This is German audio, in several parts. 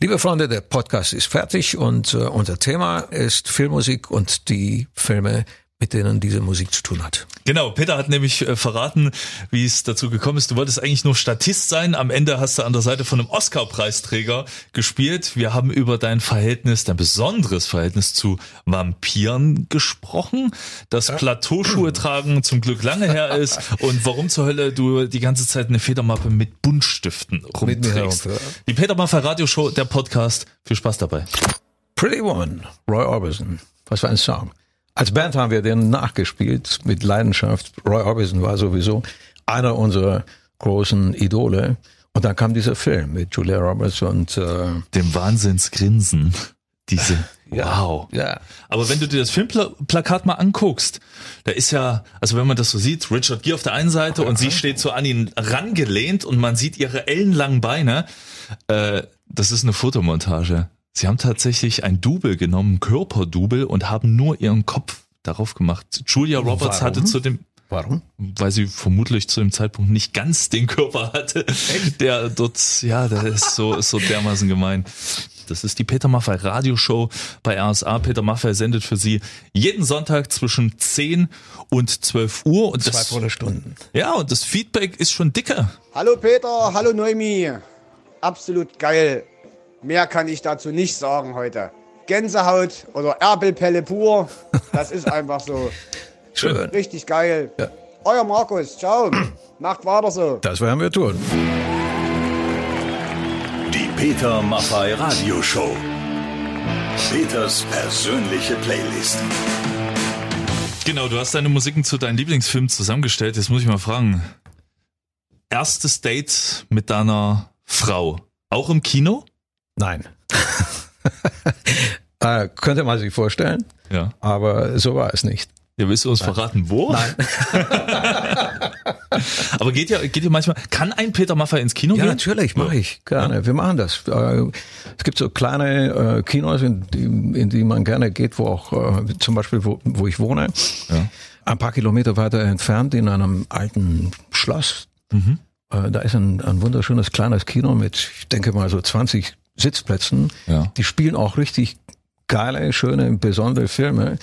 Liebe Freunde, der Podcast ist fertig und äh, unser Thema ist Filmmusik und die Filme, mit denen diese Musik zu tun hat. Genau, Peter hat nämlich äh, verraten, wie es dazu gekommen ist. Du wolltest eigentlich nur Statist sein. Am Ende hast du an der Seite von einem Oscar-Preisträger gespielt. Wir haben über dein Verhältnis, dein besonderes Verhältnis zu Vampiren gesprochen. Das Plateauschuhe tragen zum Glück lange her ist und warum zur Hölle du die ganze Zeit eine Federmappe mit Buntstiften rumträgst. ja. Die Peter Maffay Radioshow, der Podcast. Viel Spaß dabei. Pretty Woman, Roy Orbison. Was für ein Song. Als Band haben wir den nachgespielt mit Leidenschaft. Roy Orbison war sowieso einer unserer großen Idole. Und dann kam dieser Film mit Julia Roberts und äh, Dem Wahnsinnsgrinsen. Diese, Ja. wow. ja, Aber wenn du dir das Filmplakat mal anguckst, da ist ja, also wenn man das so sieht, Richard Gere auf der einen Seite und sie steht so an ihn rangelehnt und man sieht ihre ellenlangen Beine. Äh, das ist eine Fotomontage. Sie haben tatsächlich ein Double genommen, Körperdouble und haben nur ihren Kopf darauf gemacht. Julia Roberts Warum? hatte zu dem, warum? weil sie vermutlich zu dem Zeitpunkt nicht ganz den Körper hatte, der dort, ja, das ist so, ist so dermaßen gemein. Das ist die Peter Maffay Radioshow bei RSA. Peter Maffay sendet für Sie jeden Sonntag zwischen 10 und 12 Uhr. Und Zwei volle Stunden. ja, und das Feedback ist schon dicker. Hallo Peter, hallo Neumi. Absolut geil. Mehr kann ich dazu nicht sagen heute. Gänsehaut oder Erbelpelle pur. Das ist einfach so Schön. richtig geil. Euer Markus, ciao. Macht weiter so. Das werden wir tun. Die Peter Maffay Radioshow. Peters persönliche Playlist. Genau, du hast deine Musiken zu deinen Lieblingsfilmen zusammengestellt. Jetzt muss ich mal fragen. Erstes Date mit deiner Frau. Auch im Kino? Nein. äh, könnte man sich vorstellen, Ja. aber so war es nicht. Ja, willst du uns verraten, wo? Nein. Aber geht ja, geht ja manchmal, kann ein Peter Maffay ins Kino Ja, gehen? natürlich, mache ich gerne. Wir machen das. Äh, Es gibt so kleine äh, Kinos, in die, in die man gerne geht, wo auch äh, zum Beispiel, wo, wo ich wohne, Ja. ein paar Kilometer weiter entfernt in einem alten Schloss. Mhm. Da ist ein, ein wunderschönes kleines Kino mit, ich denke mal so 20 Sitzplätzen. Ja. Die spielen auch richtig geile, schöne, besondere Filme,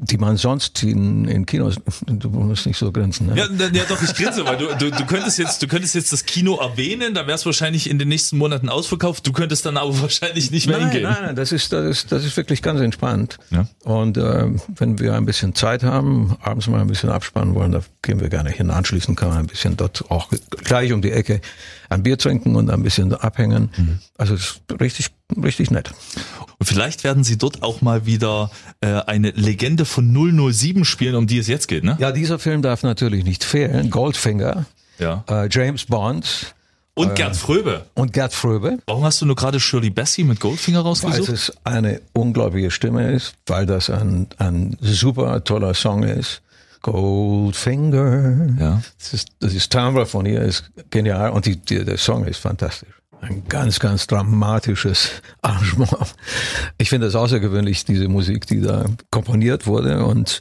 die man sonst in, in Kinos, du musst nicht so grinsen, ne? Ja, ja, doch, ich grinse, weil du, du, du könntest jetzt, du könntest jetzt das Kino erwähnen, da wär's wahrscheinlich in den nächsten Monaten ausverkauft. Du könntest dann aber wahrscheinlich nicht mehr Nein, hingehen. nein, nein, das ist, das ist, das ist wirklich ganz entspannt. Ja. Und äh, wenn wir ein bisschen Zeit haben, abends mal ein bisschen abspannen wollen, da gehen wir gerne hin. Anschließend kann man ein bisschen dort auch gleich um die Ecke ein Bier trinken und ein bisschen abhängen. Mhm. Also es ist richtig, richtig nett. Und vielleicht werden sie dort auch mal wieder äh, eine Legende von 007 spielen, um die es jetzt geht, ne? Ja, dieser Film darf natürlich nicht fehlen. Goldfinger, Ja. äh, James Bond Und Gerd Fröbe. und Gerd Fröbe. Warum hast du nur gerade Shirley Bassey mit Goldfinger Weil rausgesucht? es eine unglaubliche Stimme ist, weil das ein, ein super toller Song ist. Goldfinger. Ja. Das ist, das ist Timbre von ihr ist genial und die, die, der Song ist fantastisch. Ein ganz, ganz dramatisches Arrangement. Ich finde es außergewöhnlich, diese Musik, die da komponiert wurde und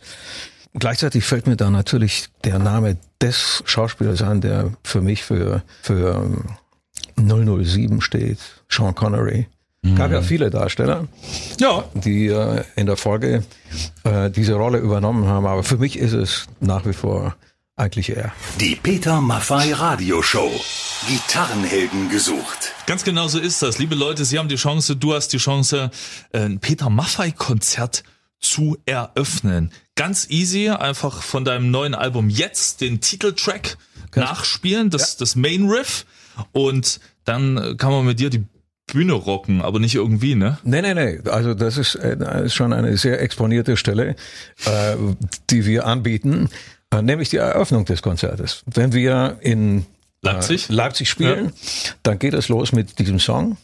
gleichzeitig fällt mir da natürlich der Name des Schauspielers an, der für mich für, für ähm, 007 steht, Sean Connery. Gab ja viele Darsteller, Ja. die äh, in der Folge äh, diese Rolle übernommen haben, aber für mich ist es nach wie vor eigentlich er. Die Peter Maffay Radioshow. Gitarrenhelden gesucht. Ganz genau so ist das. Liebe Leute, Sie haben die Chance, du hast die Chance, ein Peter Maffay-Konzert zu eröffnen. Ganz easy, einfach von deinem neuen Album jetzt den Titeltrack nachspielen, das, das Main Riff und dann kann man mit dir die Bühne rocken, aber nicht irgendwie, ne? Nee, nee, nee. Also das ist, äh, das ist schon eine sehr exponierte Stelle, äh, die wir anbieten, äh, nämlich die Eröffnung des Konzertes. Wenn wir in Leipzig? äh, Leipzig spielen, dann geht es los mit diesem Song.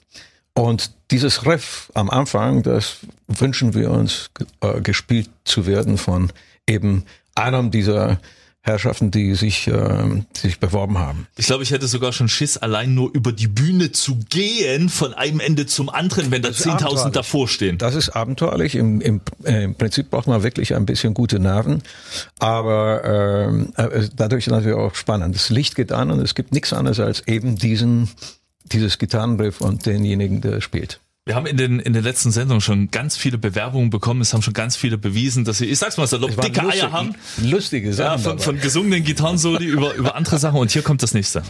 Und dieses Riff am Anfang, das wünschen wir uns äh, gespielt zu werden von eben einem dieser Herrschaften, die sich, äh, die sich beworben haben. Ich glaube, ich hätte sogar schon Schiss, allein nur über die Bühne zu gehen, von einem Ende zum anderen, wenn da ist 10.000 abenteuerlich. davor stehen. Das ist abenteuerlich. Im, im, äh, Im Prinzip braucht man wirklich ein bisschen gute Nerven, aber ähm, äh, dadurch natürlich auch spannend. Das Licht geht an und es gibt nichts anderes als eben diesen dieses Gitarrenriff und denjenigen, der spielt. Wir haben in den, in den letzten Sendungen schon ganz viele Bewerbungen bekommen. Es haben schon ganz viele bewiesen, dass sie, ich sag's mal salopp, waren dicke lustig- Eier haben. Lustige Ja, Sachen. von, dabei. von gesungenen Gitarrensoli über, über andere Sachen. Und hier kommt das nächste.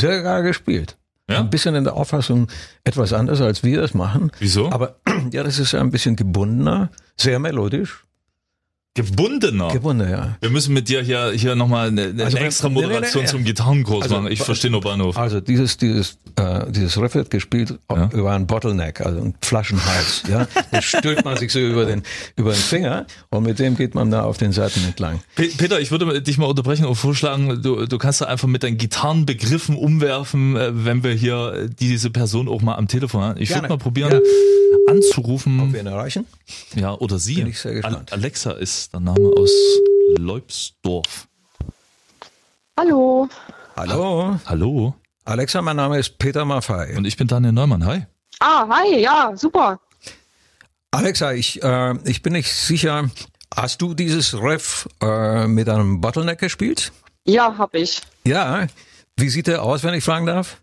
Sehr geil gespielt. Ja? Ein bisschen in der Auffassung etwas anders, als wir das machen. Wieso? Aber ja, das ist ein bisschen gebundener, sehr melodisch. Gebundener. Gebunden, ja. Wir müssen mit dir hier, hier nochmal eine, eine Also extra nee, nee, Moderation nee, zum Gitarrenkurs Also, machen. Ich verstehe nur Bahnhof. Also dieses, dieses, äh, dieses Riff wird gespielt Ja. über einen Bottleneck, also einen Flaschenhals. ja, das stülpt man sich so über den über den Finger und mit dem geht man da auf den Seiten entlang. Pe- Peter, ich würde dich mal unterbrechen und vorschlagen, du, du kannst da einfach mit deinen Gitarrenbegriffen umwerfen, äh, wenn wir hier diese Person auch mal am Telefon haben. Ich würde mal probieren Ja. Anzurufen. Wir ihn erreichen. Ja, oder sie. Bin ich sehr gespannt. Al- Alexa ist der Name aus Leubsdorf. Hallo. Hallo, Hallo. Alexa, mein Name ist Peter Maffei. Und ich bin Daniel Neumann. Hi. Ah, hi, ja, super. Alexa, ich, äh, ich bin nicht sicher, hast du dieses Riff äh, mit einem Bottleneck gespielt? Ja, hab ich. Ja. Wie sieht der aus, wenn ich fragen darf?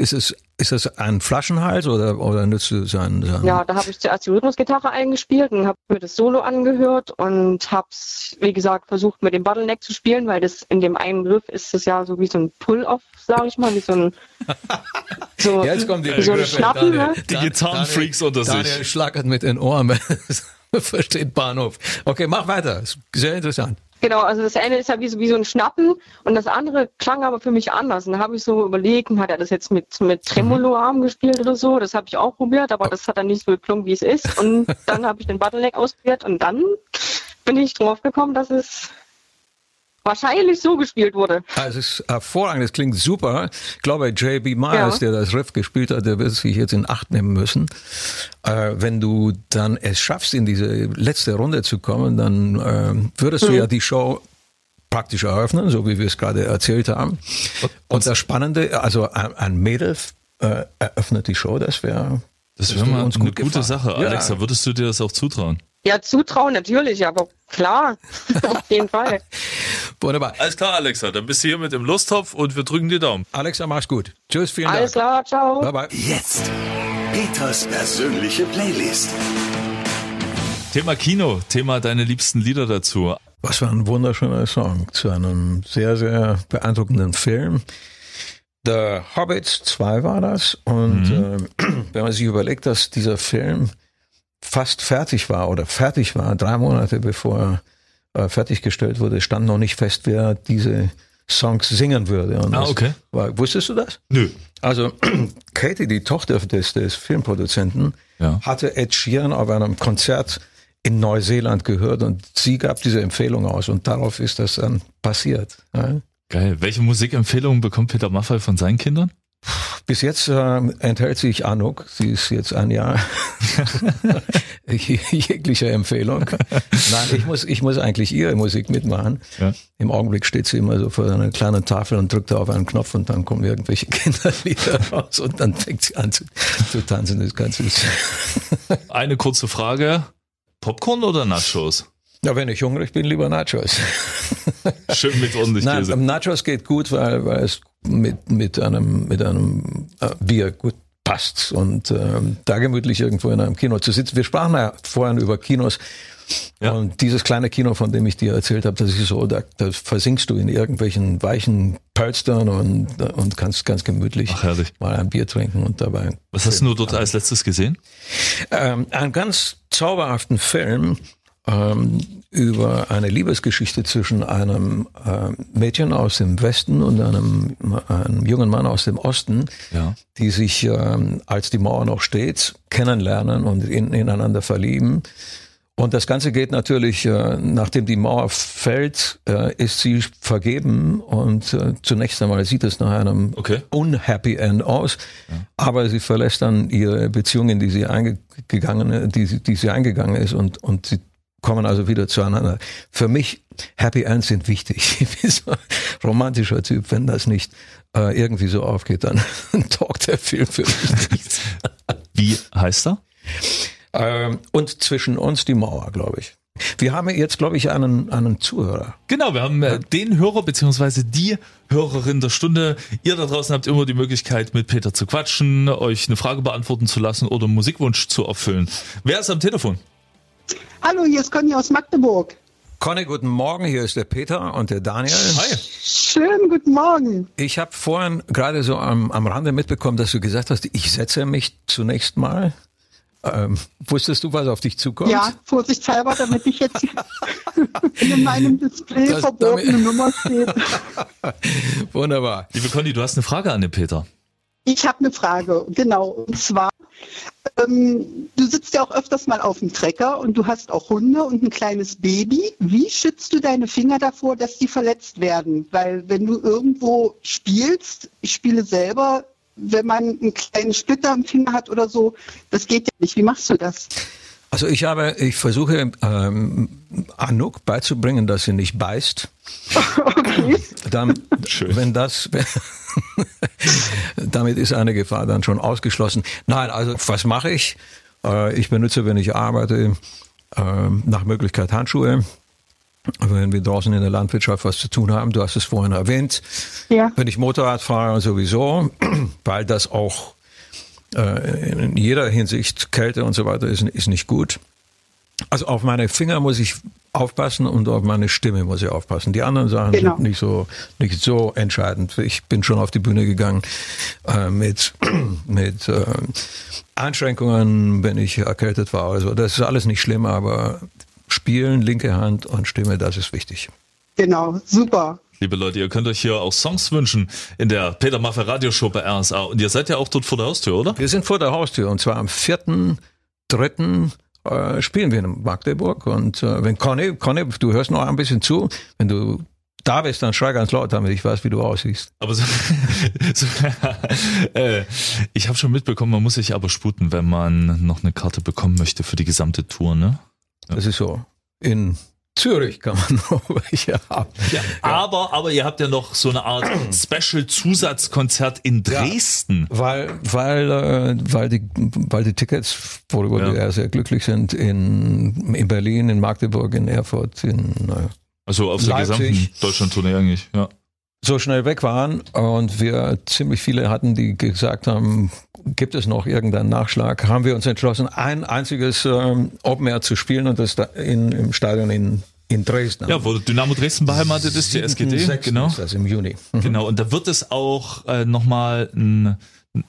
Ist es, ist es ein Flaschenhals oder, oder nützt du sein, sein Ja, da habe ich zuerst die Rhythmusgitarre eingespielt und habe mir das Solo angehört und hab's, wie gesagt, versucht mit dem Bottleneck zu spielen, weil das in dem einen Griff ist es ja so wie so ein Pull-Off, sage ich mal, wie so ein so, Jetzt kommt die so ein Schnappen, Daniel. ne? Die Gitarrenfreaks Daniel- unter sich. Daniel schlackert mit den Ohren. Versteht Bahnhof. Okay, mach weiter. Ist Sehr interessant. Genau, also das eine ist ja wie so, wie so ein Schnappen und das andere klang aber für mich anders. Und da habe ich so überlegt, hat er das jetzt mit, mit Tremolo-Arm gespielt oder so? Das habe ich auch probiert, aber das hat dann nicht so geklungen, wie es ist. Und dann habe ich den Bottleneck ausprobiert und dann bin ich drauf gekommen, dass es wahrscheinlich so gespielt wurde. Ah, Es ist hervorragend, es klingt super. Ich glaube, J.B. Myers, Ja. der das Riff gespielt hat, der wird sich jetzt in Acht nehmen müssen. Äh, wenn du dann es schaffst, in diese letzte Runde zu kommen, dann äh, würdest du ja die Show praktisch eröffnen, so wie wir es gerade erzählt haben. Und das Spannende, also ein, ein Mädel äh, eröffnet die Show, das wäre Das wäre mal uns eine gut gute gefallen. Sache. Ja. Alexa, würdest du dir das auch zutrauen? Ja, Zutrauen natürlich, aber klar, auf jeden Fall. wunderbar. Alles klar, Alexa, dann bist du hier mit dem Lostopf und wir drücken die Daumen. Alexa, mach's gut. Tschüss, vielen Alles Dank. klar, ciao. Bye bye. Jetzt Peters persönliche Playlist. Thema Kino, Thema deine liebsten Lieder dazu. Was für ein wunderschöner Song zu einem sehr, sehr beeindruckenden Film. The Hobbit 2 war das. Und äh, wenn man sich überlegt, dass dieser Film fast fertig war oder fertig war, drei Monate bevor er äh, fertiggestellt wurde, stand noch nicht fest, wer diese Songs singen würde. Und Ah, okay. War, wusstest du das? Nö. Also Katie, die Tochter des, des Filmproduzenten, Ja. hatte Ed Sheeran auf einem Konzert in Neuseeland gehört und sie gab diese Empfehlung aus und darauf ist das dann passiert. Ja. Geil. Welche Musikempfehlungen bekommt Peter Maffay von seinen Kindern? Bis jetzt äh, enthält sich Anuk, sie ist jetzt ein Jahr jeglicher Empfehlung. Nein, ich muss, ich muss eigentlich ihre Musik mitmachen. Ja. Im Augenblick steht sie immer so vor einer kleinen Tafel und drückt da auf einen Knopf und dann kommen irgendwelche Kinderlieder raus und dann fängt sie an zu, zu tanzen. Das ist ganz süß. Eine kurze Frage. Popcorn oder Nachos? Ja, wenn ich hungrig bin, lieber Nachos. Schön mit ordentlich Käse. Nachos geht gut, weil, weil es mit, mit einem, mit einem äh, Bier gut passt und ähm, da gemütlich irgendwo in einem Kino zu sitzen. Wir sprachen ja vorhin über Kinos Ja. und dieses kleine Kino, von dem ich dir erzählt habe, das ist so, da, da versinkst du in irgendwelchen weichen Pölstern und, und kannst ganz gemütlich Ach, mal ein Bier trinken und dabei Was hast du dort als letztes gesehen? ähm, einen ganz zauberhaften Film ähm, über eine Liebesgeschichte zwischen einem ähm, Mädchen aus dem Westen und einem, einem jungen Mann aus dem Osten, Ja. die sich, ähm, als die Mauer noch steht, kennenlernen und in, ineinander verlieben. Und das Ganze geht natürlich, äh, nachdem die Mauer fällt, äh, ist sie vergeben und äh, zunächst einmal sieht es nach einem Okay. unhappy End aus, aber sie verlässt dann ihre Beziehung, in die sie eingegangen, die, die sie eingegangen ist und, und sie kommen also wieder zueinander. Für mich, Happy Ends sind wichtig. romantischer Typ. Wenn das nicht äh, irgendwie so aufgeht, dann taugt der Film für mich nichts. Wie heißt er? Ähm, und zwischen uns die Mauer, glaube ich. Wir haben jetzt, glaube ich, einen, einen Zuhörer. Genau, wir haben äh, den Hörer beziehungsweise die Hörerin der Stunde. Ihr da draußen habt immer die Möglichkeit, mit Peter zu quatschen, euch eine Frage beantworten zu lassen oder einen Musikwunsch zu erfüllen. Wer ist am Telefon? Hallo, hier ist Conny aus Magdeburg. Conny, guten Morgen. Hier ist der Peter und der Daniel. Hi. Schönen guten Morgen. Ich habe vorhin gerade so am, am Rande mitbekommen, dass du gesagt hast, ich setze mich zunächst mal. Ähm, wusstest du, was auf dich zukommt? Ja, vorsichtshalber, damit ich jetzt in meinem Display Das- verbotene damit- Nummer steht. Wunderbar. Liebe Conny, du hast eine Frage an den Peter. Ich habe eine Frage, genau. Und zwar, ähm, du sitzt ja auch öfters mal auf dem Trecker und du hast auch Hunde und ein kleines Baby. Wie schützt du deine Finger davor, dass die verletzt werden? Weil wenn du irgendwo spielst, ich spiele selber, wenn man einen kleinen Splitter am Finger hat oder so, das geht ja nicht. Wie machst du das? Also ich habe, ich versuche ähm, Anouk beizubringen, dass sie nicht beißt. Okay. Dann, Schön. wenn das, damit ist eine Gefahr dann schon ausgeschlossen. Nein, also was mache ich? Äh, ich benutze, wenn ich arbeite, äh, nach Möglichkeit Handschuhe. Wenn wir draußen in der Landwirtschaft was zu tun haben, du hast es vorhin erwähnt. Ja. Wenn ich Motorrad fahre, sowieso, weil das auch in jeder Hinsicht Kälte und so weiter ist, ist nicht gut. Also auf meine Finger muss ich aufpassen und auf meine Stimme muss ich aufpassen. Die anderen Sachen Genau. sind nicht so nicht so entscheidend. Ich bin schon auf die Bühne gegangen äh, mit mit äh, Einschränkungen, wenn ich erkältet war. Also das ist alles nicht schlimm, aber Spielen, linke Hand und Stimme, das ist wichtig. Genau, super. Liebe Leute, ihr könnt euch hier auch Songs wünschen in der Peter Maffay Radioshow bei RSA. Und ihr seid ja auch dort vor der Haustür, oder? Wir sind vor der Haustür und zwar am 4.3. Äh, spielen wir in Magdeburg und äh, wenn Conny, Conny, du hörst noch ein bisschen zu, wenn du da bist, dann schrei ganz laut, damit ich weiß, wie du aussiehst. Aber so, so äh, ich habe schon mitbekommen, man muss sich aber sputen, wenn man noch eine Karte bekommen möchte für die gesamte Tour, ne? Das ist so. In Zürich kann man noch welche haben. Ja, aber, aber ihr habt ja noch so eine Art Special-Zusatzkonzert in Dresden. Weil, weil, äh, weil, die, weil die Tickets, worüber Ja. wir sehr glücklich sind, in, in Berlin, in Magdeburg, in Erfurt, in, äh, Also auf der Leipzig. gesamten Deutschland-Tournee eigentlich, ja. So schnell weg waren und wir ziemlich viele hatten, die gesagt haben, gibt es noch irgendeinen Nachschlag, haben wir uns entschlossen, ein einziges ähm, Open Air zu spielen und das da in, im Stadion in, in Dresden. Ja, wo Dynamo Dresden beheimatet ist, die SGD, 7.6. genau. Ist das im Juni. Mhm. Genau, und da wird es auch äh, nochmal ein,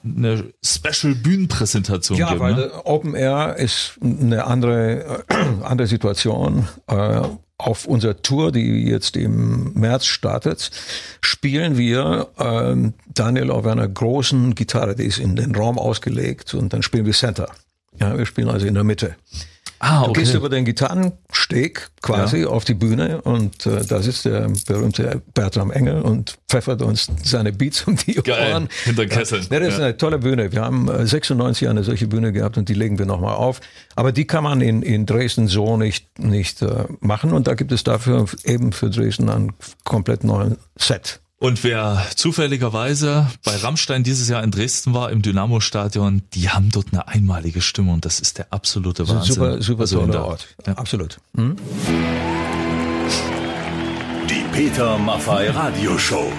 eine Special-Bühnenpräsentation Ja, geben. weil ne? Open Air ist eine andere, äh, andere Situation. Äh, auf unserer Tour, die jetzt im März startet, spielen wir ähm, Daniel auf einer großen Gitarre, die ist in den Raum ausgelegt und dann spielen wir Center. Ja, wir spielen also in der Mitte. Ah, Du gehst okay. über den Gitarrensteg quasi auf die Bühne und äh, da sitzt der berühmte Bertram Engel und pfeffert uns seine Beats um die Geil, Ohren. hinter den Kesseln. Ja, das ist Ja. eine tolle Bühne. Wir haben äh, 96 eine solche Bühne gehabt und die legen wir nochmal auf. Aber die kann man in, in Dresden so nicht, nicht äh, machen und da gibt es dafür eben für Dresden einen komplett neuen Set. Und wer zufälligerweise bei Rammstein dieses Jahr in Dresden war, im Dynamo-Stadion, die haben dort eine einmalige Stimmung. Das ist der absolute Wahnsinn. super, super Also toller der- Ort. Ja. Absolut. Hm? Die Peter Maffay Radioshow.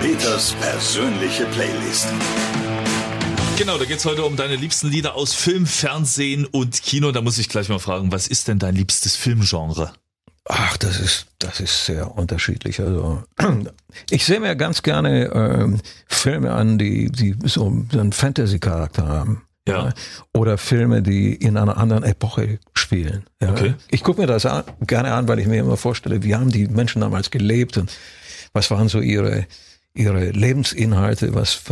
Peters persönliche Playlist. Genau, da geht's heute um deine liebsten Lieder aus Film, Fernsehen und Kino. Da muss ich gleich mal fragen, was ist denn dein liebstes Filmgenre? Ach, das ist, das ist sehr unterschiedlich. Also ich sehe mir ganz gerne ähm, Filme an, die, die so einen Fantasy-Charakter haben. Ja. Oder Filme, die in einer anderen Epoche spielen. Ja. Okay. Ich gucke mir das an, gerne an, weil ich mir immer vorstelle, wie haben die Menschen damals gelebt und was waren so ihre, ihre Lebensinhalte, was,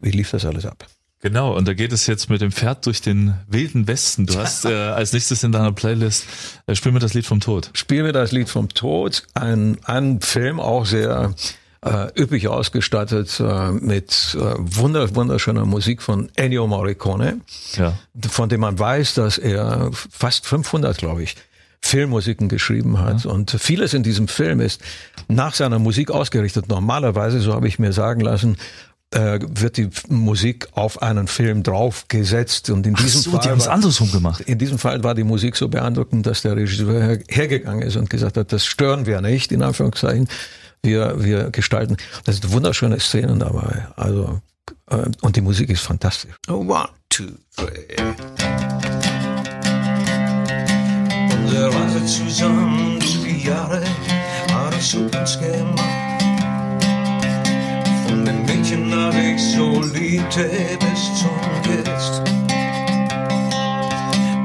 wie lief das alles ab? Genau, und da geht es jetzt mit dem Pferd durch den wilden Westen. Du hast äh, als nächstes in deiner Playlist, äh, spiel mir das Lied vom Tod. Spielen wir das Lied vom Tod, ein, ein Film auch sehr äh, üppig ausgestattet äh, mit äh, wunder, wunderschöner Musik von Ennio Morricone, Ja. von dem man weiß, dass er fast 500, glaube ich, Filmmusiken geschrieben hat. Und vieles in diesem Film ist nach seiner Musik ausgerichtet. Normalerweise, so habe ich mir sagen lassen, äh, wird die Musik auf einen Film draufgesetzt und in diesem so, Fall die haben es war- andersrum gemacht. in diesem Fall war die Musik so beeindruckend, dass der Regisseur her- hergegangen ist und gesagt hat, das stören wir nicht, in Anführungszeichen. Wir, wir gestalten. Das sind wunderschöne Szenen dabei. Also, äh, und die Musik ist fantastisch. One, two, three. Unsere Reise zusammen durch die Jahre hat uns uns gemacht. Von dem Mädchen, das ich so liebte, bis zum Jetzt.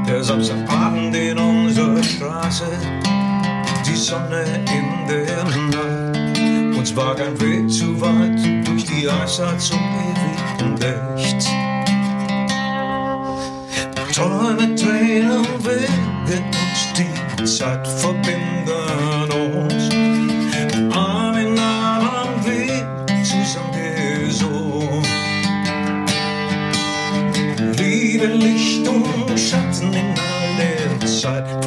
Der Samstagabend in unserer Straße, die Sonne in der Nacht. Uns war kein Weg zu weit durch die Eisheit zum ewigen Licht. Träume, Tränen, Wege und die Zeit verbinden der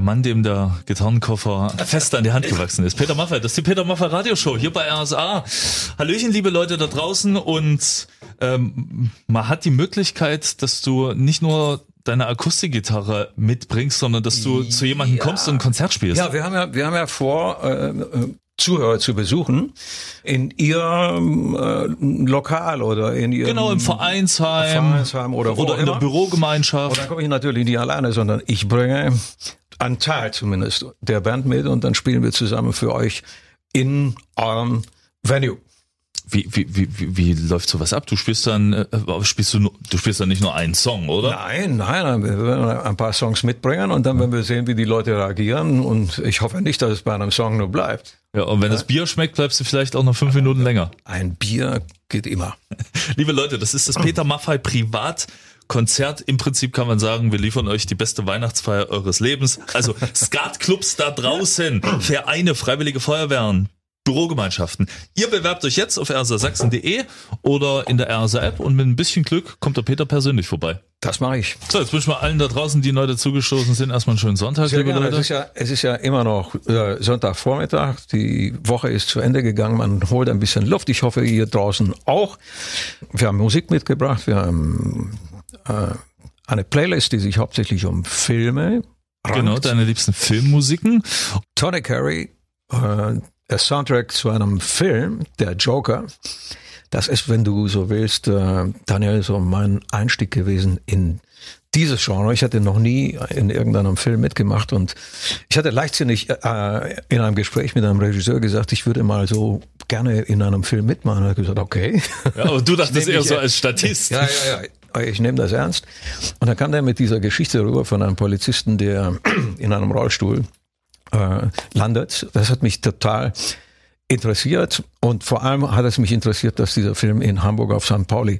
Der Mann, dem der Gitarrenkoffer fest an die Hand gewachsen ist. Peter Maffay, das ist die Peter Maffay Radioshow hier bei RSA. Hallöchen, liebe Leute da draußen und ähm, man hat die Möglichkeit, dass du nicht nur deine Akustikgitarre mitbringst, sondern dass du zu jemandem kommst und ein Konzert spielst. Ja, wir haben ja, wir haben ja vor, äh, äh, Zuhörer zu besuchen in ihrem äh, Lokal oder in ihrem genau, im Vereinsheim, Vereinsheim oder oder in der immer. Bürogemeinschaft. Und dann komme ich natürlich nicht alleine, sondern ich bringe Teil zumindest der Band mit und dann spielen wir zusammen für euch in eurem Venue. Wie, wie, wie, wie, wie läuft sowas ab? Du spielst dann, äh, spielst du, du spielst dann nicht nur einen Song, oder? Nein, nein, wir werden ein paar Songs mitbringen und dann werden wir sehen, wie die Leute reagieren und ich hoffe nicht, dass es bei einem Song nur bleibt. Ja, und wenn das Bier schmeckt, bleibst du vielleicht auch noch fünf Minuten länger. Ein Bier geht immer. Liebe Leute, das ist das Peter Maffay Privatkonzert. Im Prinzip kann man sagen, wir liefern euch die beste Weihnachtsfeier eures Lebens. Also Skatclubs da draußen, Vereine, Freiwillige Feuerwehren, Bürogemeinschaften. Ihr bewerbt euch jetzt auf rsasachsen.de oder in der RSA App und mit ein bisschen Glück kommt der Peter persönlich vorbei. Das mache ich. So, jetzt wünschen wir allen da draußen, die neu dazugestoßen sind, erstmal einen schönen Sonntag, Sehr liebe gerne. Es Leute. ist ja, es ist ja immer noch äh, Sonntagvormittag. Die Woche ist zu Ende gegangen. Man holt ein bisschen Luft. Ich hoffe, ihr draußen auch. Wir haben Musik mitgebracht. Wir haben eine Playlist, die sich hauptsächlich um Filme Genau, rankt. deine liebsten Filmmusiken. Tony Carey, äh, der Soundtrack zu einem Film, der Joker. Das ist, wenn du so willst, äh, Daniel, so mein Einstieg gewesen in dieses Genre. Ich hatte noch nie in irgendeinem Film mitgemacht und ich hatte leichtsinnig äh, in einem Gespräch mit einem Regisseur gesagt, ich würde mal so gerne in einem Film mitmachen. Er hat gesagt, okay. Ja, aber du dachtest eher so als Statist. Ja, ja, ja. Ich nehme das ernst. Und dann kam der mit dieser Geschichte rüber von einem Polizisten, der in einem Rollstuhl äh, landet. Das hat mich total interessiert. Und vor allem hat es mich interessiert, dass dieser Film in Hamburg auf St. Pauli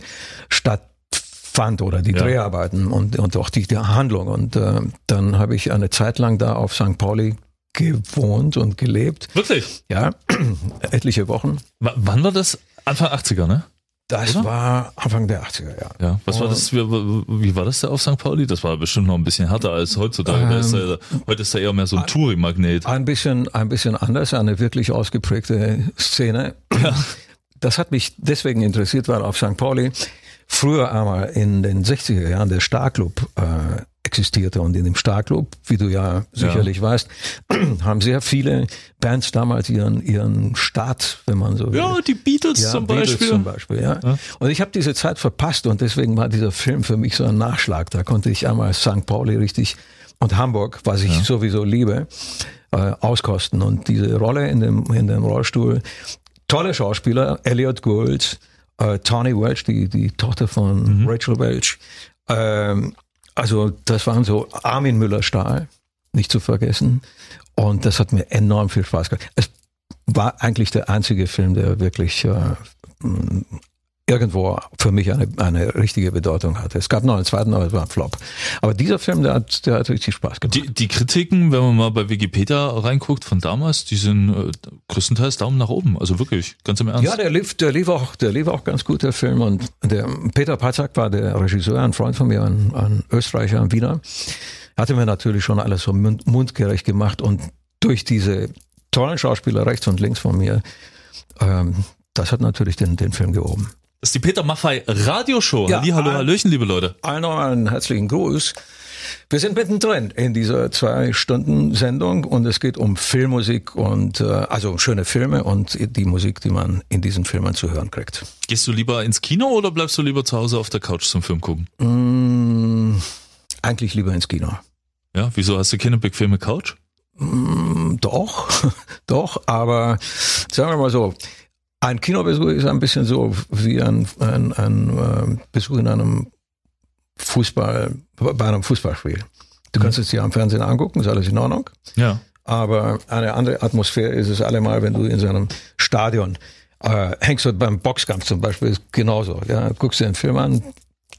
stattfand oder die Ja. Dreharbeiten und, und auch die, die Handlung. Und äh, dann habe ich eine Zeit lang da auf St. Pauli gewohnt und gelebt. Wirklich? Ja, etliche Wochen. W wann war das? Anfang 80er, ne? Das Oder? war Anfang der 80er Jahre. Ja. Was war das? Wie, wie war das da auf St. Pauli? Das war bestimmt noch ein bisschen härter als heutzutage. da ist er, heute ist er eher mehr so ein Touri-Magnet. Ein bisschen, ein bisschen anders, eine wirklich ausgeprägte Szene. Das hat mich deswegen interessiert, weil auf St. Pauli früher einmal in den 60er Jahren der Starclub äh, existierte und in dem Starclub, wie du ja sicherlich weißt, haben sehr viele Bands damals ihren ihren Start, wenn man so will. Ja, die Beatles Ja, zum Beatles Beispiel. zum Beispiel, ja. Und ich habe diese Zeit verpasst und deswegen war dieser Film für mich so ein Nachschlag. Da konnte ich einmal St. Pauli richtig und Hamburg, was ich sowieso liebe, äh, auskosten. Und diese Rolle in dem, in dem Rollstuhl, tolle Schauspieler, Elliot Gould, äh, Tony Welch, die, die Tochter von Rachel Welch. Ähm, also das waren so Armin Müller-Stahl, nicht zu vergessen. Und das hat mir enorm viel Spaß gemacht. Es war eigentlich der einzige Film, der wirklich äh, irgendwo für mich eine, eine richtige Bedeutung hatte. Es gab noch einen zweiten, aber es war ein Flop. Aber dieser Film, der hat, der hat richtig Spaß gemacht. Die, die Kritiken, wenn man mal bei Wikipedia reinguckt von damals, die sind äh, größtenteils Daumen nach oben. Also wirklich, ganz im Ernst. Ja, der lief, der lief auch, der lief auch ganz gut, der Film. Und der Peter Patzak war der Regisseur, ein Freund von mir, ein, ein Österreicher, ein Wiener. Hatte mir natürlich schon alles so mund, mundgerecht gemacht und durch diese tollen Schauspieler rechts und links von mir, ähm, das hat natürlich den, den Film gehoben. Das ist die Peter Maffei Radioshow. Ja, Halli, hallo, Hallöchen, liebe Leute. Allen einen herzlichen Gruß. Wir sind mittendrin in dieser zwei Stunden Sendung und es geht um Filmmusik und äh, also um schöne Filme und die Musik, die man in diesen Filmen zu hören kriegt. Gehst du lieber ins Kino oder bleibst du lieber zu Hause auf der Couch zum Film gucken? Mm, eigentlich lieber ins Kino. Ja, wieso hast du keine bequeme Couch? Mm, Doch, doch, aber sagen wir mal so, ein Kinobesuch ist ein bisschen so wie ein, ein, ein äh, Besuch in einem Fußball, bei einem Fußballspiel. Du kannst es dir am Fernsehen angucken, ist alles in Ordnung. Ja. Aber eine andere Atmosphäre ist es allemal, wenn du in so einem Stadion äh, hängst du beim Boxkampf zum Beispiel, ist genauso. Ja, guckst dir einen Film an,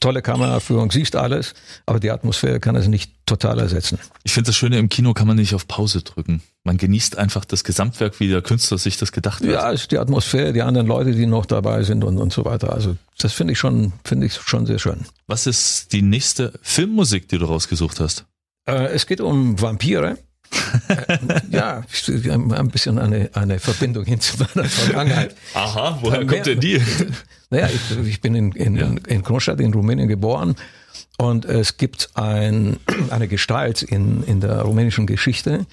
tolle Kameraführung, siehst alles, aber die Atmosphäre kann es nicht total ersetzen. Ich finde das Schöne, im Kino kann man nicht auf Pause drücken. Man genießt einfach das Gesamtwerk, wie der Künstler sich das gedacht hat. Ja, ist die Atmosphäre, die anderen Leute, die noch dabei sind und, und so weiter. Also das finde ich schon, finde ich schon sehr schön. Was ist die nächste Filmmusik, die du rausgesucht hast? Äh, es geht um Vampire. Ja, ein bisschen eine, eine Verbindung hin zu meiner Vergangenheit. Aha, woher Äh, kommt denn die? Naja, ich, ich bin in, in, Ja. in Kronstadt in Rumänien geboren und es gibt ein, eine Gestalt in, in der rumänischen Geschichte,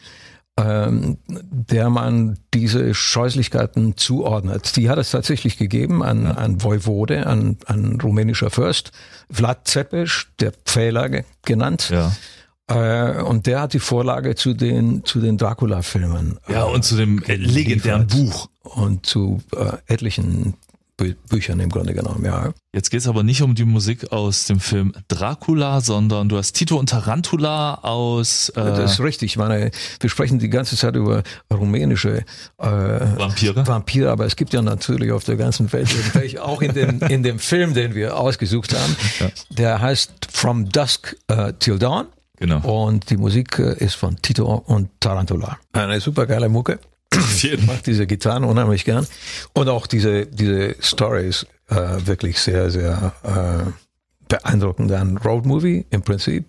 ähm, der man diese Scheußlichkeiten zuordnet. Die hat es tatsächlich gegeben, ein, ein Voivode, ein, ein rumänischer Fürst, Vlad Zepes, der Pfähler ge- genannt. Ja. Äh, und der hat die Vorlage zu den, zu den Dracula-Filmen. Ja, und zu dem äh, legendären Buch. Und zu äh, etlichen Bü Büchern im Grunde genommen, ja. Jetzt geht's aber nicht um die Musik aus dem Film Dracula, sondern du hast Tito und Tarantula aus äh, Das ist richtig. Ich meine, wir sprechen die ganze Zeit über rumänische äh, Vampire. Vampire, aber es gibt ja natürlich auf der ganzen Welt auch in dem, in dem Film, den wir ausgesucht haben. Der heißt From Dusk äh, Till Dawn. Genau. Und die Musik äh, ist von Tito und Tarantula. Eine super geile Mucke. Ich mag diese Gitarren unheimlich gern. Und auch diese, diese Stories äh, wirklich sehr, sehr äh, beeindruckend. Ein Roadmovie im Prinzip.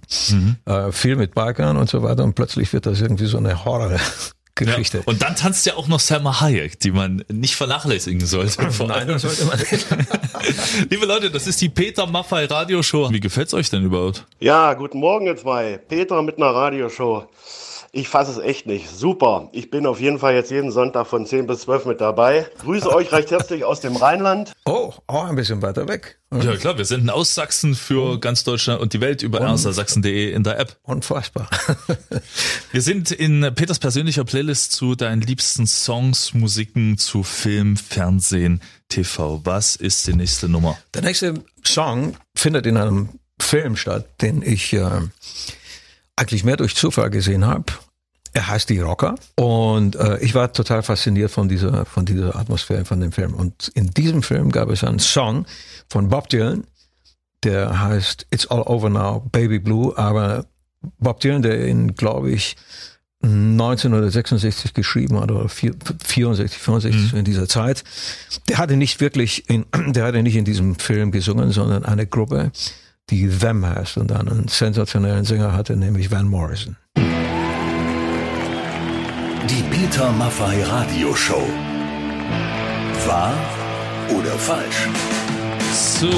Äh, viel mit Bikern und so weiter. Und plötzlich wird das irgendwie so eine Horror-Geschichte. Ja. Und dann tanzt ja auch noch Selma Hayek, die man nicht vernachlässigen sollte. Vor Nein, sollte man nicht. Liebe Leute, das ist die Peter Maffei Radioshow. Wie gefällt's euch denn überhaupt? Ja, guten Morgen ihr zwei. Peter mit einer Radioshow. Ich fasse es echt nicht. Super. Ich bin auf jeden Fall jetzt jeden Sonntag von 10 bis 12 mit dabei. Grüße euch recht herzlich aus dem Rheinland. Oh, auch ein bisschen weiter weg. Ja klar, wir senden aus Sachsen für ganz Deutschland und die Welt über erstersachsen.de in der App. Unfassbar. Wir sind in Peters persönlicher Playlist zu deinen liebsten Songs, Musiken zu Film, Fernsehen, TV. Was ist die nächste Nummer? Der nächste Song findet in einem Film statt, den ich äh, eigentlich mehr durch Zufall gesehen habe. Er heißt Die Rocker und äh, ich war total fasziniert von dieser von dieser Atmosphäre von dem Film. Und in diesem Film gab es einen Song von Bob Dylan, der heißt It's All Over Now, Baby Blue. Aber Bob Dylan, der ihn, glaube ich, 1966 geschrieben hat oder 64, 65 in dieser Zeit, der hatte nicht wirklich in, der hatte nicht in diesem Film gesungen, sondern eine Gruppe, die Them heißt und dann einen sensationellen Sänger hatte, nämlich Van Morrison. Die Peter Maffei Radioshow. Wahr oder falsch? So,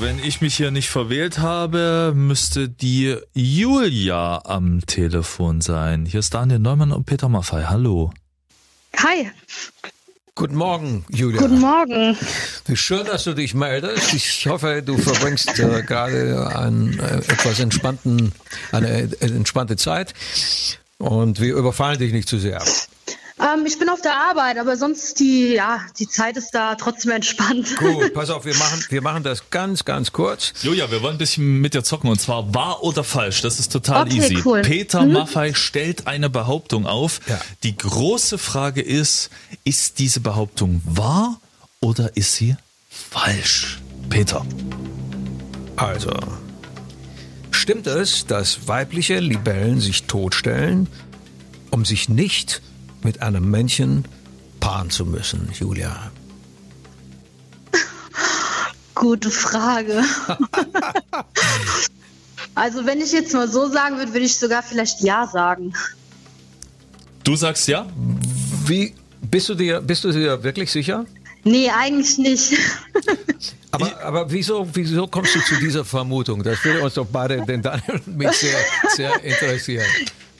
wenn ich mich hier nicht verwählt habe, müsste die Julia am Telefon sein. Hier ist Daniel Neumann und Peter Maffei. Hallo. Hi, Guten Morgen, Julia. guten Morgen. Wie schön, dass du dich meldest. Ich hoffe, du verbringst äh, gerade einen äh, etwas entspannten, eine äh, entspannte Zeit und wir überfallen dich nicht zu sehr. Ähm, ich bin auf der Arbeit, aber sonst die, ja, die Zeit ist da trotzdem entspannt. Gut, pass auf, wir machen, wir machen das ganz, ganz kurz. Julia, wir wollen ein bisschen mit dir zocken und zwar wahr oder falsch. Das ist total Okay, easy. cool. Peter Maffei stellt eine Behauptung auf. Ja. Die große Frage ist, ist diese Behauptung wahr oder ist sie falsch? Peter. Also, stimmt es, dass weibliche Libellen sich totstellen, um sich nicht mit einem Männchen paaren zu müssen, Julia? Gute Frage. also wenn ich jetzt mal so sagen würde, würde ich sogar vielleicht ja sagen. Du sagst ja? Wie bist du dir bist du dir wirklich sicher? Nee, eigentlich nicht. Aber, aber wieso, wieso kommst du zu dieser Vermutung? Das würde uns doch beide, den Daniel und mich sehr, sehr interessieren.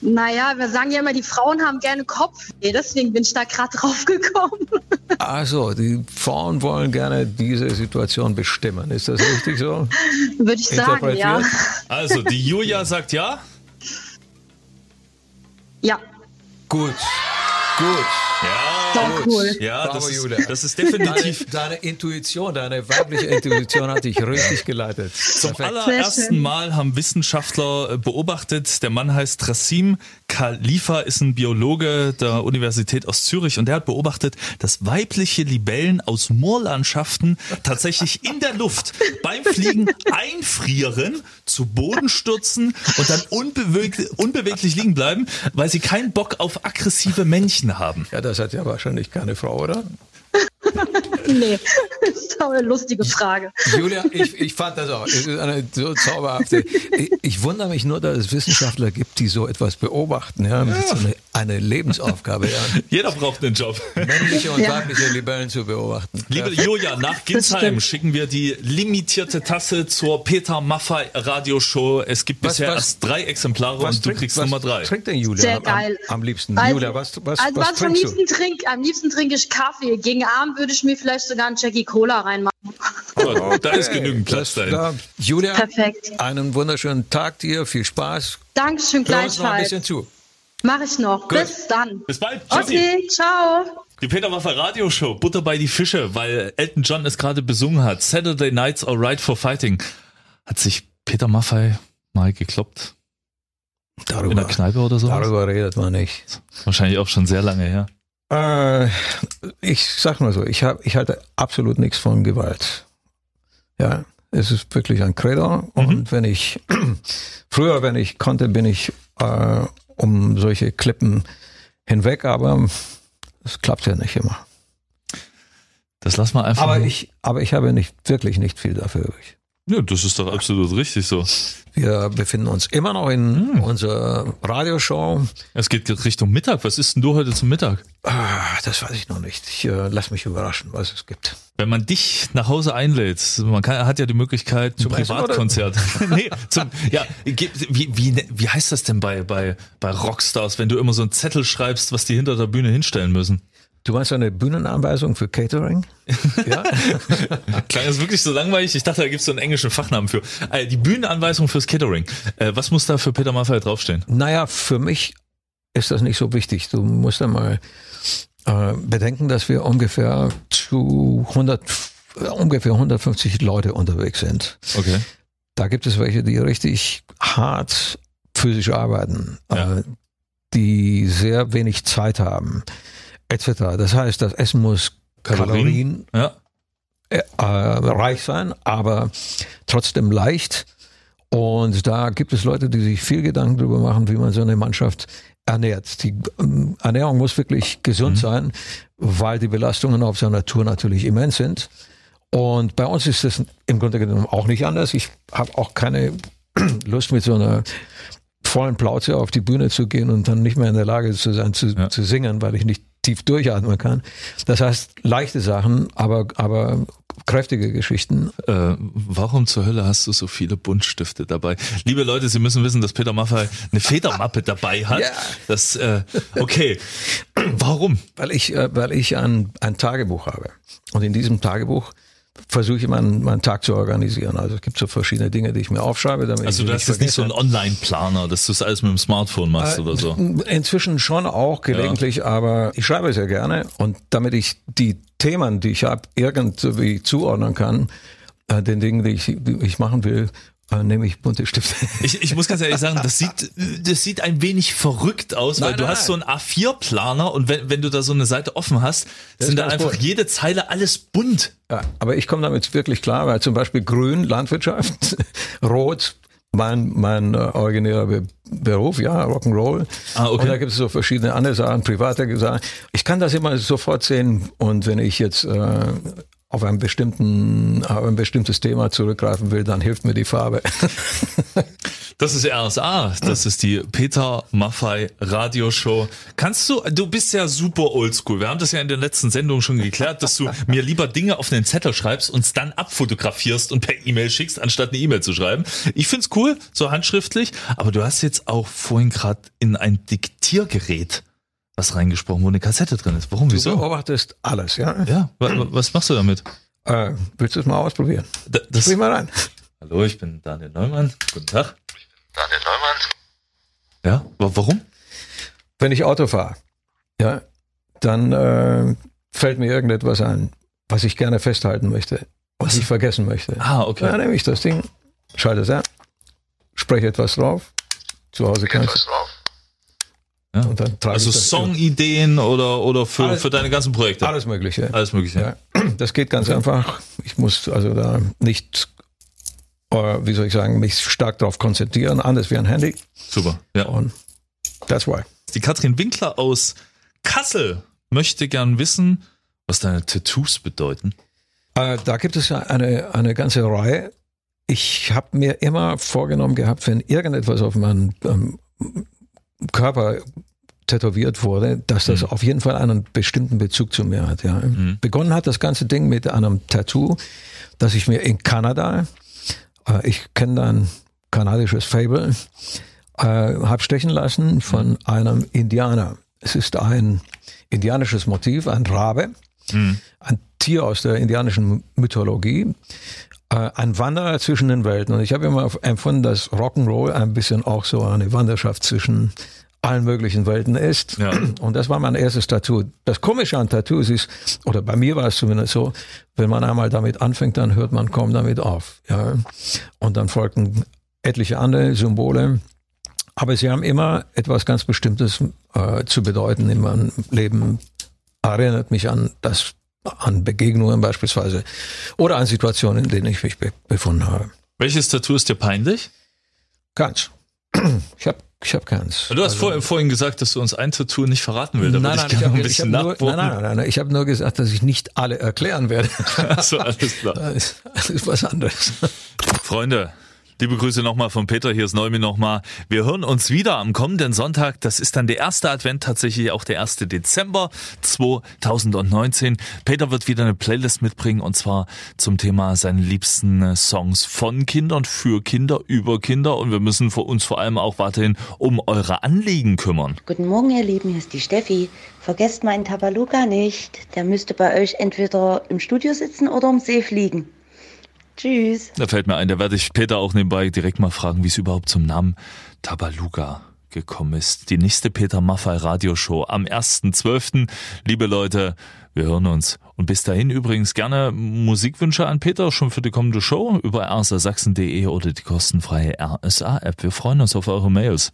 Naja, wir sagen ja immer, die Frauen haben gerne Kopfweh, deswegen bin ich da gerade drauf gekommen. Also, die Frauen wollen gerne diese Situation bestimmen. Ist das richtig so? Würde ich sagen, ja. Also, die Julia sagt ja. Ja, Gut, gut. Ja, Cool. ja Bravo, das, ist, Julia. das ist Deine, definitiv deine Intuition, deine weibliche Intuition hat dich richtig geleitet. Zum Perfekt. allerersten. Mal haben Wissenschaftler äh, beobachtet, der Mann heißt Rassim Khalifa, ist ein Biologe der Universität aus Zürich und der hat beobachtet, dass weibliche Libellen aus Moorlandschaften tatsächlich in der Luft beim Fliegen einfrieren, zu Boden stürzen und dann unbeweglich, unbeweglich liegen bleiben, weil sie keinen Bock auf aggressive Männchen haben. Ja, das hat ja wahrscheinlich keine Frau, oder? nee. Das ist doch eine lustige Frage. Julia, ich, ich fand das auch. Es ist eine so zauberhafte. Ich, ich wundere mich nur, dass es Wissenschaftler gibt, die so etwas beobachten. Ja, das ist so eine, eine Lebensaufgabe, ja. Jeder braucht einen Job. männliche und Ja. weibliche Libellen zu beobachten. Liebe Julia, nach Ginsheim schicken wir die limitierte Tasse zur Peter Maffay Radioshow. Es gibt Was- bisher was- erst drei Exemplare und du trinkt- kriegst was Nummer drei. trinkt denn Julia Sehr am, geil. am liebsten? Also, Julia, was, was, also was was ich am trinkst du? liebsten trinke, am liebsten trinke ich Kaffee. Gegen Abend würde ich mir vielleicht sogar einen Jackie Cola reinmachen. Oh, da ist genügend Platz dahin. da, Julia, Perfekt. einen wunderschönen Tag dir, viel Spaß. Dankeschön Hör uns noch ein gleichfalls. bisschen zu. Mache ich noch. Bis dann. Bis bald. Tschüssi. Okay, ciao. Die Peter Maffay Radioshow, Butter bei die Fische, weil Elton John es gerade besungen hat. Saturday Nights Alright for Fighting. Hat sich Peter Maffay mal gekloppt? In der Darüber, Kneipe oder so? darüber redet man nicht. Wahrscheinlich auch schon sehr lange her. Äh, ich sag mal so, ich, hab, ich halte absolut nichts von Gewalt. Ja, es ist wirklich ein Credo. Und wenn ich, früher, wenn ich konnte, bin ich äh, um solche Klippen hinweg, aber es klappt ja nicht immer. Das lass mal einfach. Aber nur- ich, aber ich habe nicht, wirklich nicht viel dafür übrig. Ja, das ist doch absolut richtig so. Wir befinden uns immer noch in unserer Radioshow. Es geht Richtung Mittag. Was isst denn du heute zum Mittag? Ah, das weiß ich noch nicht. Ich äh, lass mich überraschen, was es gibt. Wenn man dich nach Hause einlädt, man kann, hat ja die Möglichkeit, Zum Privatkonzert. nee, zum, ja, wie, wie, wie heißt das denn bei, bei, bei Rockstars, wenn du immer so einen Zettel schreibst, was die hinter der Bühne hinstellen müssen? Du meinst eine Bühnenanweisung für Catering? ja. Klang das wirklich so langweilig? Ich dachte, da gibt es so einen englischen Fachnamen für. Äh, die Bühnenanweisung fürs Catering. Äh, was muss da für Peter Maffay draufstehen? Naja, für mich ist das nicht so wichtig. Du musst einmal äh, bedenken, dass wir ungefähr zu 100, äh, ungefähr 150 Leute unterwegs sind. Okay. Da gibt es welche, die richtig hart physisch arbeiten, Ja. äh, die sehr wenig Zeit haben, etc. Das heißt, das Essen muss Kalorien, Ja. äh, äh, reich sein, aber trotzdem leicht. Und da gibt es Leute, die sich viel Gedanken darüber machen, wie man so eine Mannschaft ernährt. Die ähm, Ernährung muss wirklich gesund sein, weil die Belastungen auf so einer Tour natürlich immens sind. Und bei uns ist das im Grunde genommen auch nicht anders. Ich habe auch keine Lust mit so einer vollen Plauze auf die Bühne zu gehen und dann nicht mehr in der Lage zu sein zu, Ja. zu singen, weil ich nicht tief durchatmen kann. Das heißt leichte Sachen, aber aber kräftige Geschichten. Äh, warum zur Hölle hast du so viele Buntstifte dabei? Liebe Leute, Sie müssen wissen, dass Peter Maffay eine Federmappe dabei hat. Ja. Das, äh, okay. Warum? Weil ich, äh, weil ich ein, ein Tagebuch habe. Und in diesem Tagebuch versuche ich meinen, meinen Tag zu organisieren. Also es gibt so verschiedene Dinge, die ich mir aufschreibe. Damit Also ich du hast jetzt nicht so einen. Online-Planer, dass du es alles mit dem Smartphone machst oder so. Inzwischen schon auch gelegentlich, aber ich schreibe sehr gerne. Und damit ich die Themen, die ich habe, irgendwie zuordnen kann, äh, den Dingen, die ich, die ich machen will, äh, nehme ich bunte Stifte. Ich, ich muss ganz ehrlich sagen, das sieht, das sieht ein wenig verrückt aus, weil Nein, du nein, hast so einen A4-Planer und wenn, wenn du da so eine Seite offen hast, Das sind da einfach gut. jede Zeile alles bunt. Ja, aber ich komme damit wirklich klar, weil zum Beispiel Grün, Landwirtschaft, Rot, mein, mein äh, originärer Be Beruf, ja, Rock'n'Roll. Ah, okay. Und da gibt es so verschiedene andere Sachen, private Sachen. Ich kann das immer sofort sehen und wenn ich jetzt äh, auf, einen bestimmten, auf ein bestimmtes Thema zurückgreifen will, dann hilft mir die Farbe. Das ist RSA, das ist die Peter Maffei Radioshow. Kannst du, du bist ja super oldschool. Wir haben das ja in den letzten Sendungen schon geklärt, dass du mir lieber Dinge auf einen Zettel schreibst und es dann abfotografierst und per E-Mail schickst, anstatt eine E-Mail zu schreiben. Ich find's cool, so handschriftlich, aber du hast jetzt auch vorhin gerade in ein Diktiergerät was reingesprochen, wo eine Kassette drin ist. Warum, Du wieso? beobachtest alles, ja? Ja, wa- wa- was machst du damit? Äh, willst du es mal ausprobieren? Da- Das, Sprich mal rein. Hallo, ich bin Daniel Neumann. Guten Tag. Daniel Neumann. Ja, wa- warum? Wenn ich Auto fahre, ja, dann äh, fällt mir irgendetwas ein, was ich gerne festhalten möchte, was ich vergessen möchte. Ah, okay. Dann nehme ich das Ding, schalte es an, spreche etwas drauf. Zu Hause kann ich Ja. und dann trage Also Songideen oder, oder für, Alles- für deine ganzen Projekte? alles Mögliche. Alles Mögliche. Ja, das geht ganz einfach. Ich muss also da nicht, äh, wie soll ich sagen, mich stark darauf konzentrieren, anders wie ein Handy. Super. Ja. Und that's why. Die Katrin Winkler aus Kassel möchte gern wissen, was deine Tattoos bedeuten. Äh, da gibt es ja eine, eine ganze Reihe. Ich habe mir immer vorgenommen gehabt, wenn irgendetwas auf meinem ähm, Körper tätowiert wurde, dass das auf jeden Fall einen bestimmten Bezug zu mir hat. Ja. Begonnen hat das ganze Ding mit einem Tattoo, das ich mir in Kanada, äh, ich kenne da ein kanadisches Fable, äh, habe stechen lassen von einem Indianer. Es ist ein indianisches Motiv, ein Rabe, ein Tier aus der indianischen Mythologie, ein Wanderer zwischen den Welten. Und ich habe immer empfunden, dass Rock'n'Roll ein bisschen auch so eine Wanderschaft zwischen allen möglichen Welten ist. Ja. Und das war mein erstes Tattoo. Das Komische an Tattoos ist, oder bei mir war es zumindest so, wenn man einmal damit anfängt, dann hört man kaum damit auf. Ja. Und dann folgten etliche andere Symbole. Aber sie haben immer etwas ganz Bestimmtes äh, zu bedeuten in meinem Leben. Erinnert mich an das, an Begegnungen beispielsweise oder an Situationen, in denen ich mich be befunden habe. Welches Tattoo ist dir peinlich? Ganz. Ich habe ich hab keins. Du hast vor, vorhin gesagt, dass du uns ein Tattoo nicht verraten willst. Nein, nein, ich ich ein bisschen hab nur, nein, nein, nein, nein, ich habe nur gesagt, dass ich nicht alle erklären werde. Achso, alles klar. Das ist, das ist was anderes. Freunde, liebe Grüße nochmal von Peter, hier ist Neumi nochmal. Wir hören uns wieder am kommenden Sonntag. Das ist dann der erste Advent, tatsächlich auch der 1. Dezember 2019. Peter wird wieder eine Playlist mitbringen und zwar zum Thema seine liebsten äh, Songs von Kindern, für Kinder, über Kinder und wir müssen für uns vor allem auch weiterhin um eure Anliegen kümmern. Guten Morgen, ihr Lieben, hier ist die Steffi. Vergesst meinen Tabaluga nicht. Der müsste bei euch entweder im Studio sitzen oder am See fliegen. Tschüss. Da fällt mir ein, da werde ich Peter auch nebenbei direkt mal fragen, wie es überhaupt zum Namen Tabaluga gekommen ist. Die nächste Peter Maffei Radioshow am 1.12. Liebe Leute, wir hören uns. Und bis dahin übrigens gerne Musikwünsche an Peter schon für die kommende Show über rsasachsen.de oder die kostenfreie RSA-App. Wir freuen uns auf eure Mails.